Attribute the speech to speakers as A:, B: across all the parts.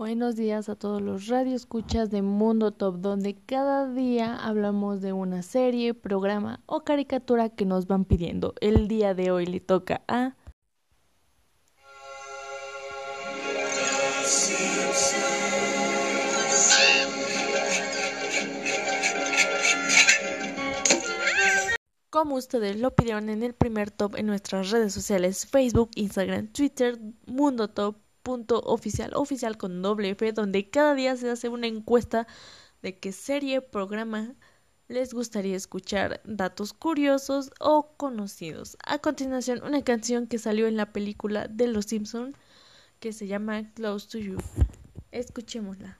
A: Buenos días a todos los radioescuchas de Mundo Top, donde cada día hablamos de una serie, programa o caricatura que nos van pidiendo. El día de hoy le toca a... Como ustedes lo pidieron en el primer top en nuestras redes sociales, Facebook, Instagram, Twitter, Mundo Top, punto oficial, oficial con doble F, donde cada día se hace una encuesta de qué serie, programa les gustaría escuchar, datos curiosos o conocidos. A continuación, una canción que salió en la película de Los Simpson que se llama Close to You. Escuchémosla.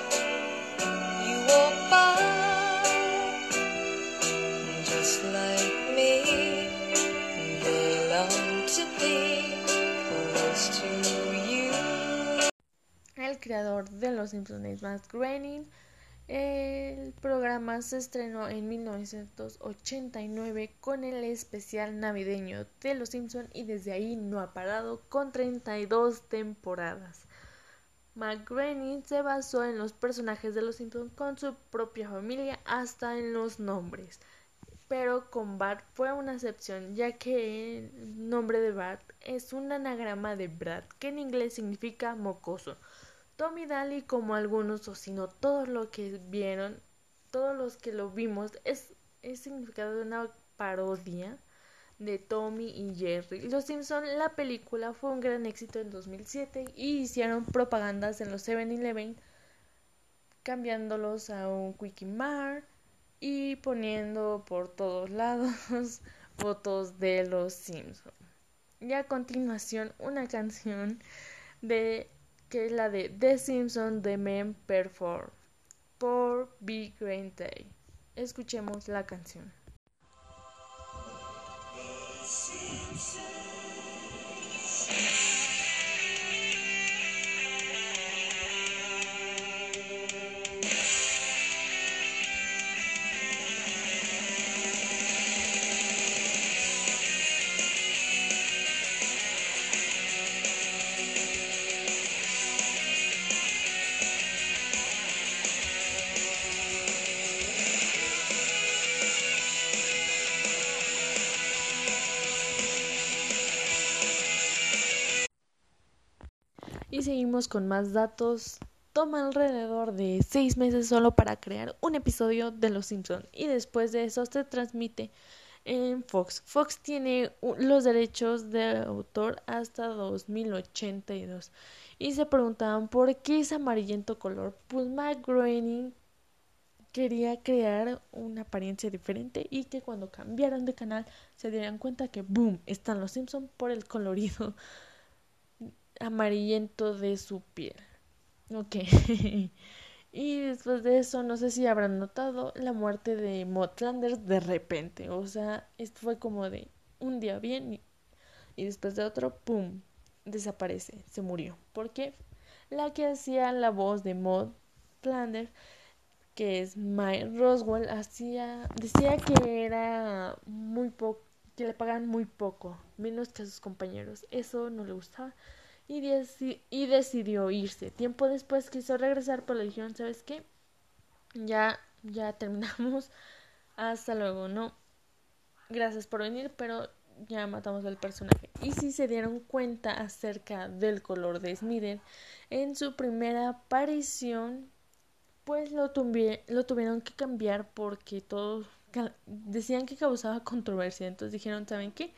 A: creador de Los Simpsons Matt Groening. El programa se estrenó en 1989 con el especial navideño de Los Simpsons y desde ahí no ha parado con 32 temporadas. Matt Groening se basó en los personajes de Los Simpsons con su propia familia hasta en los nombres pero con Bart fue una excepción, ya que el nombre de Bart es un anagrama de Brad, que en inglés significa mocoso. Tommy Daly, como algunos, o si no todos los que vieron, todos los que lo vimos, es, el significado de una parodia de Tommy y Jerry. Los Simpson, la película fue un gran éxito en 2007 y hicieron propagandas en los 7-Eleven cambiándolos a un Quickie Mart y poniendo por todos lados fotos de los Simpsons. Y a continuación una canción de que es la de The Simpsons The Men Perform por Big Green Day. Escuchemos la canción. Seguimos con más datos. Toma alrededor de seis meses solo para crear un episodio de Los Simpson y después de eso se transmite en Fox. Fox tiene los derechos de autor hasta 2082 y se preguntaban por qué es amarillento color. Pues Matt Groening quería crear una apariencia diferente y que cuando cambiaran de canal se dieran cuenta que boom están los Simpson por el colorido amarillento de su piel. Ok. y después de eso, no sé si habrán notado la muerte de Motlanders de repente. O sea, esto fue como de un día bien y, después de otro, ¡pum! Desaparece, se murió. Porque la que hacía la voz de Maud que es Mike Roswell, hacía, decía que era muy poco, que le pagaban muy poco, menos que a sus compañeros. Eso no le gustaba y, decidió irse. Tiempo después quiso regresar, pero le dijeron, ¿sabes qué? Ya, ya terminamos. Hasta luego, ¿no? Gracias por venir, pero ya matamos al personaje. Y si se dieron cuenta acerca del color de Smither, en su primera aparición, pues lo, lo tuvieron que cambiar porque todos decían que causaba controversia. Entonces dijeron, ¿saben qué?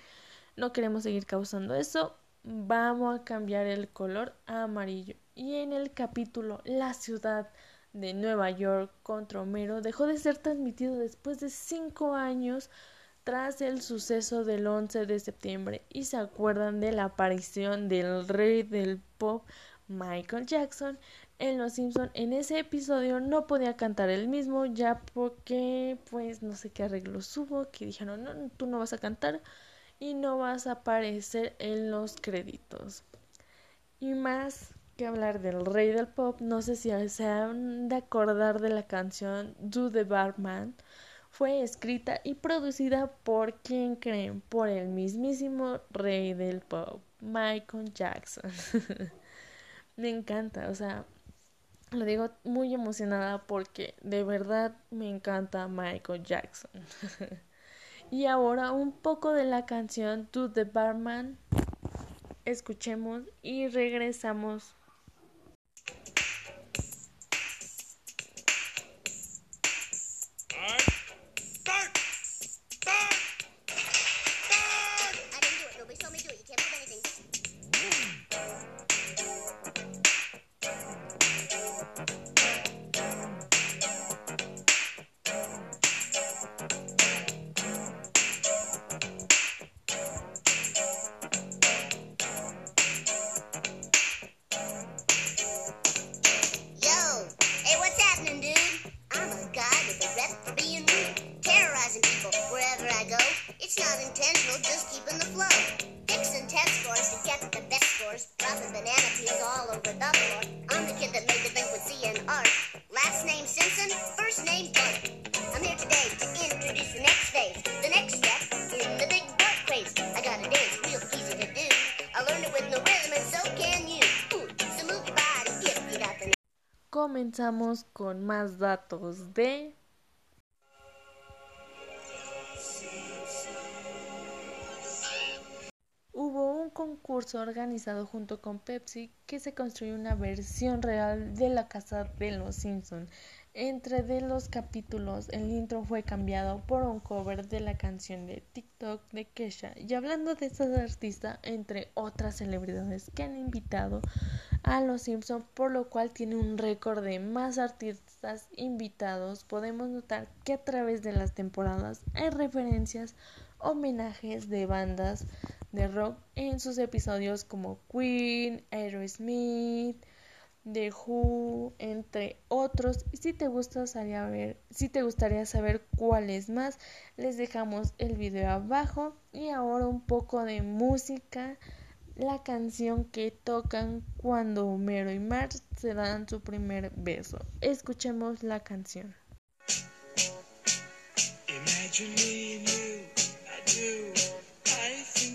A: No queremos seguir causando eso vamos a cambiar el color a amarillo. Y en el capítulo La ciudad de Nueva York contra Homero dejó de ser transmitido después de cinco años tras el suceso del 11 de septiembre. Y se acuerdan de la aparición del rey del pop Michael Jackson en Los Simpson en ese episodio no podía cantar el mismo ya porque pues no sé qué arreglos hubo que dijeron no tú no vas a cantar y no vas a aparecer en los créditos y más que hablar del rey del pop no sé si se han de acordar de la canción Do the Barman fue escrita y producida por quien creen, por el mismísimo rey del pop, Michael Jackson. me encanta, o sea, lo digo muy emocionada porque de verdad me encanta Michael Jackson. y ahora un poco de la canción To the Barman. Escuchemos y regresamos. Comenzamos con más datos de concurso organizado junto con Pepsi que se construyó una versión real de la casa de los Simpson. Entre de los capítulos, el intro fue cambiado por un cover de la canción de TikTok de Kesha. Y hablando de esta artista, entre otras celebridades que han invitado a Los Simpson, por lo cual tiene un récord de más artistas invitados. Podemos notar que a través de las temporadas hay referencias, homenajes de bandas de rock en sus episodios como Queen, Aerosmith, The Who, entre otros. Y si te gustaría ver, si te gustaría saber cuáles más, les dejamos el video abajo. Y ahora un poco de música la canción que tocan cuando Homero y Marge se dan su primer beso. Escuchemos la canción.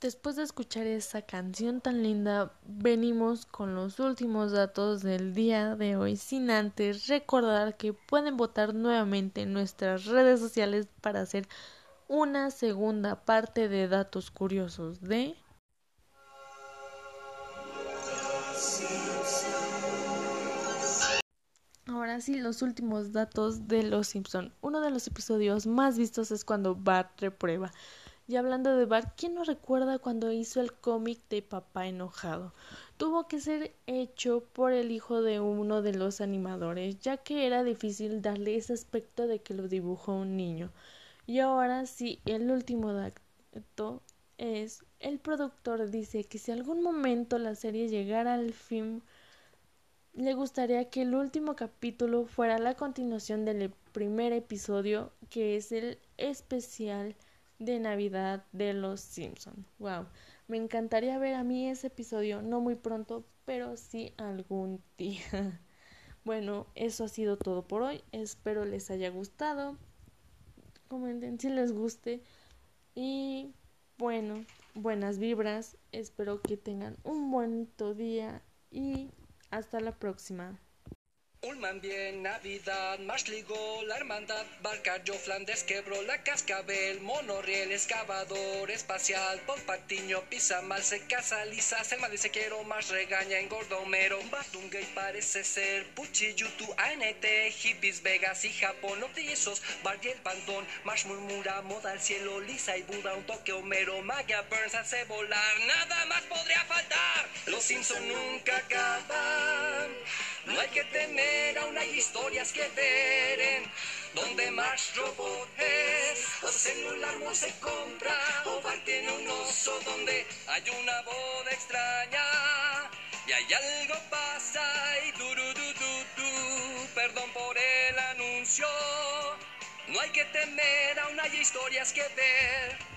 A: Después de escuchar esa canción tan linda, venimos con los últimos datos del día de hoy, sin antes recordar que pueden votar nuevamente en nuestras redes sociales para hacer una segunda parte de datos curiosos de... Ahora sí, los últimos datos de Los Simpson. Uno de los episodios más vistos es cuando Bart reprueba. Y hablando de Bart, ¿quién no recuerda cuando hizo el cómic de Papá Enojado? Tuvo que ser hecho por el hijo de uno de los animadores, ya que era difícil darle ese aspecto de que lo dibujó un niño. Y ahora sí, el último dato es, el productor dice que si algún momento la serie llegara al fin le gustaría que el último capítulo fuera la continuación del primer episodio, que es el especial de Navidad de los Simpson. Wow, me encantaría ver a mí ese episodio, no muy pronto, pero sí algún día. Bueno, eso ha sido todo por hoy. Espero les haya gustado. Comenten si les guste. Y bueno, buenas vibras. Espero que tengan un bonito día y hasta la próxima.
B: Ulman bien, Navidad, Marshligo, la hermandad, Barcayo, Flandes, Quebro, la Cascabel, Monorriel, Excavador, Espacial, Paul Patiño, Pisa mal, se casa, Lisa, Selma dice quiero más, regaña, engordo, Homero, Batungay parece ser, Puchi, YouTube, ANT, Hippies, Vegas y Japón, los trillizos, Barriel, Bandón, Marsh murmura, moda al cielo, Lisa y Buda, un toque Homero, Magia Burns hace volar, nada más podría faltar, los Simpson nunca acaban. No hay que temer, aún hay historias que ver donde más robot es. O celular no se compra, o bar tiene un oso donde hay una boda extraña. Y hay algo pasa y du, du, du, du, perdón por el anuncio. No hay que temer, aún hay historias que ver